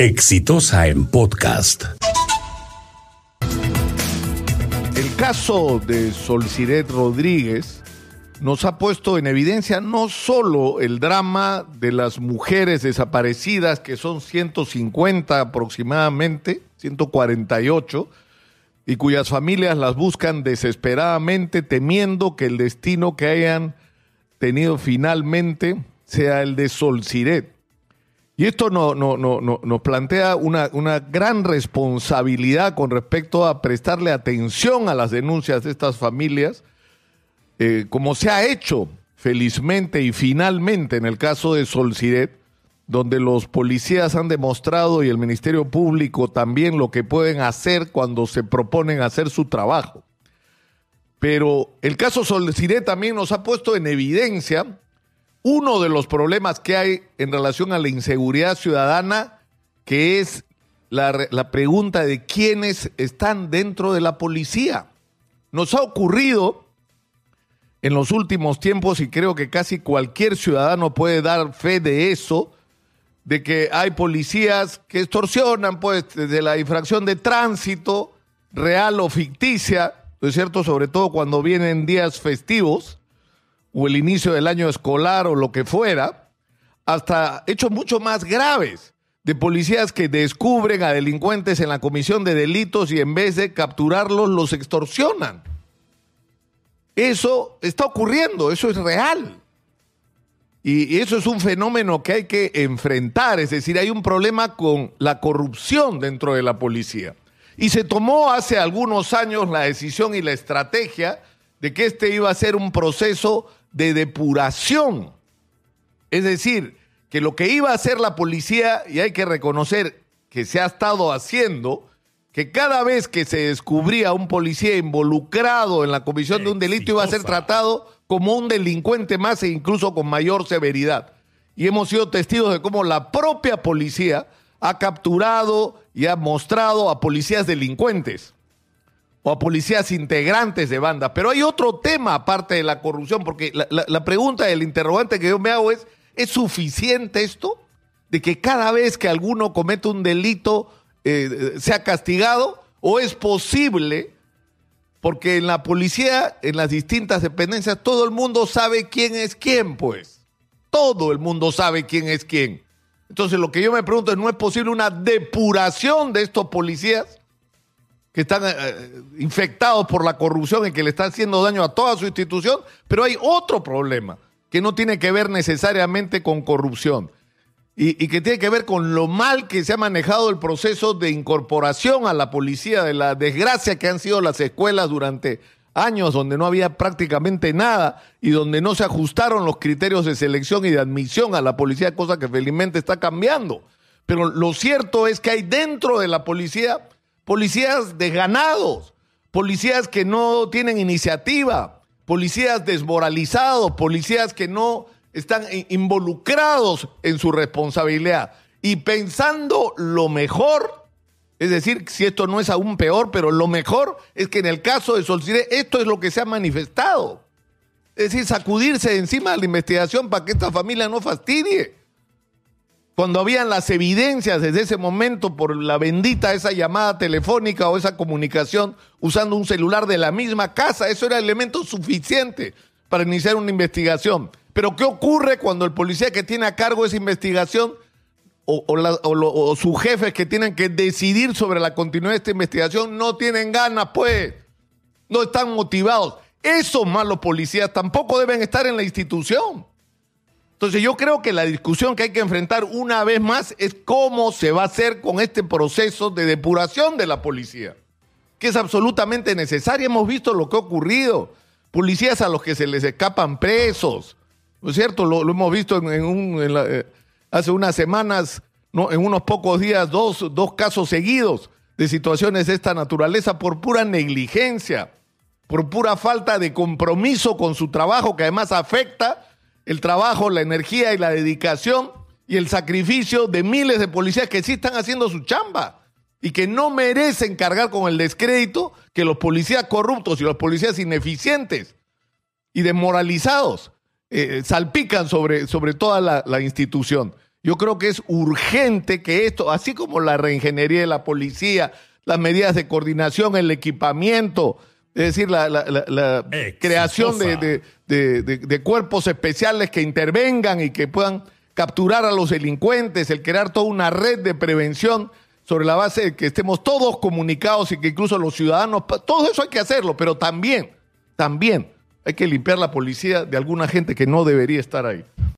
Exitosa en podcast. El caso de Solciret Rodríguez nos ha puesto en evidencia no solo el drama de las mujeres desaparecidas, que son 150 aproximadamente, 148, y cuyas familias las buscan desesperadamente temiendo que el destino que hayan tenido finalmente sea el de Solciret. Y esto no, no, no, nos plantea una, una, gran responsabilidad con respecto a prestarle atención a las denuncias de estas familias, eh, como se ha hecho felizmente y finalmente en el caso de Solciret, donde los policías han demostrado y el Ministerio Público también lo que pueden hacer cuando se proponen hacer su trabajo. Pero el caso Solciret también nos ha puesto en evidencia uno de los problemas que hay en relación a la inseguridad ciudadana, que es la, pregunta de quiénes están dentro de la policía. Nos ha ocurrido en los últimos tiempos, y creo que casi cualquier ciudadano puede dar fe de eso, de que hay policías que extorsionan, pues, desde la infracción de tránsito, real o ficticia, ¿no es cierto? Sobre todo cuando vienen días festivos o el inicio del año escolar o lo que fuera, hasta hechos mucho más graves de policías que descubren a delincuentes en la comisión de delitos y en vez de capturarlos los extorsionan. Eso está ocurriendo, eso es real. Y eso es un fenómeno que hay que enfrentar, es decir, hay un problema con la corrupción dentro de la policía. Y se tomó hace algunos años la decisión y la estrategia de que este iba a ser un proceso de depuración. Es decir, que lo que iba a hacer la policía, y hay que reconocer que se ha estado haciendo, que cada vez que se descubría un policía involucrado en la comisión de un delito iba a ser tratado como un delincuente más e incluso con mayor severidad. Y hemos sido testigos de cómo la propia policía ha capturado y ha mostrado a policías delincuentes o a policías integrantes de bandas. Pero hay otro tema aparte de la corrupción, porque la, pregunta del interrogante que yo me hago es, ¿es suficiente esto? De que cada vez que alguno comete un delito eh, sea castigado, o es posible, porque en la policía, en las distintas dependencias, todo el mundo sabe quién es quién, pues. Todo el mundo sabe quién es quién. Entonces lo que yo me pregunto es, ¿no es posible una depuración de estos policías? Que están eh, eh, infectados por la corrupción y que le están haciendo daño a toda su institución, pero hay otro problema que no tiene que ver necesariamente con corrupción y, y, que tiene que ver con lo mal que se ha manejado el proceso de incorporación a la policía, de la desgracia que han sido las escuelas durante años donde no había prácticamente nada y donde no se ajustaron los criterios de selección y de admisión a la policía, cosa que felizmente está cambiando. Pero lo cierto es que hay dentro de la policía policías desganados, policías que no tienen iniciativa, policías desmoralizados, policías que no están involucrados en su responsabilidad y pensando lo mejor, es decir, si esto no es aún peor, pero lo mejor es que en el caso de Solcire esto es lo que se ha manifestado. Es decir, sacudirse encima de la investigación para que esta familia no fastidie cuando habían las evidencias desde ese momento por la bendita esa llamada telefónica o esa comunicación usando un celular de la misma casa, eso era elemento suficiente para iniciar una investigación. Pero ¿qué ocurre cuando el policía que tiene a cargo esa investigación o, o, sus jefes que tienen que decidir sobre la continuidad de esta investigación no tienen ganas, pues, no están motivados? Esos malos policías tampoco deben estar en la institución. Entonces yo creo que la discusión que hay que enfrentar una vez más es cómo se va a hacer con este proceso de depuración de la policía, que es absolutamente necesario. Hemos visto lo que ha ocurrido. Policías a los que se les escapan presos, ¿no es cierto? Lo, hemos visto en, un, eh, hace unas semanas, ¿no? en unos pocos días, dos, dos casos seguidos de situaciones de esta naturaleza por pura negligencia, por pura falta de compromiso con su trabajo, que además afecta el trabajo, la energía y la dedicación y el sacrificio de miles de policías que sí están haciendo su chamba y que no merecen cargar con el descrédito que los policías corruptos y los policías ineficientes y desmoralizados eh, salpican sobre, sobre toda la, la institución. Yo creo que es urgente que esto, así como la reingeniería de la policía, las medidas de coordinación, el equipamiento, es decir, la, la- la- la creación de, de- de- de- cuerpos especiales que intervengan y que puedan capturar a los delincuentes, el crear toda una red de prevención sobre la base de que estemos todos comunicados y que incluso los ciudadanos, todo eso hay que hacerlo, pero también, también hay que limpiar la policía de alguna gente que no debería estar ahí.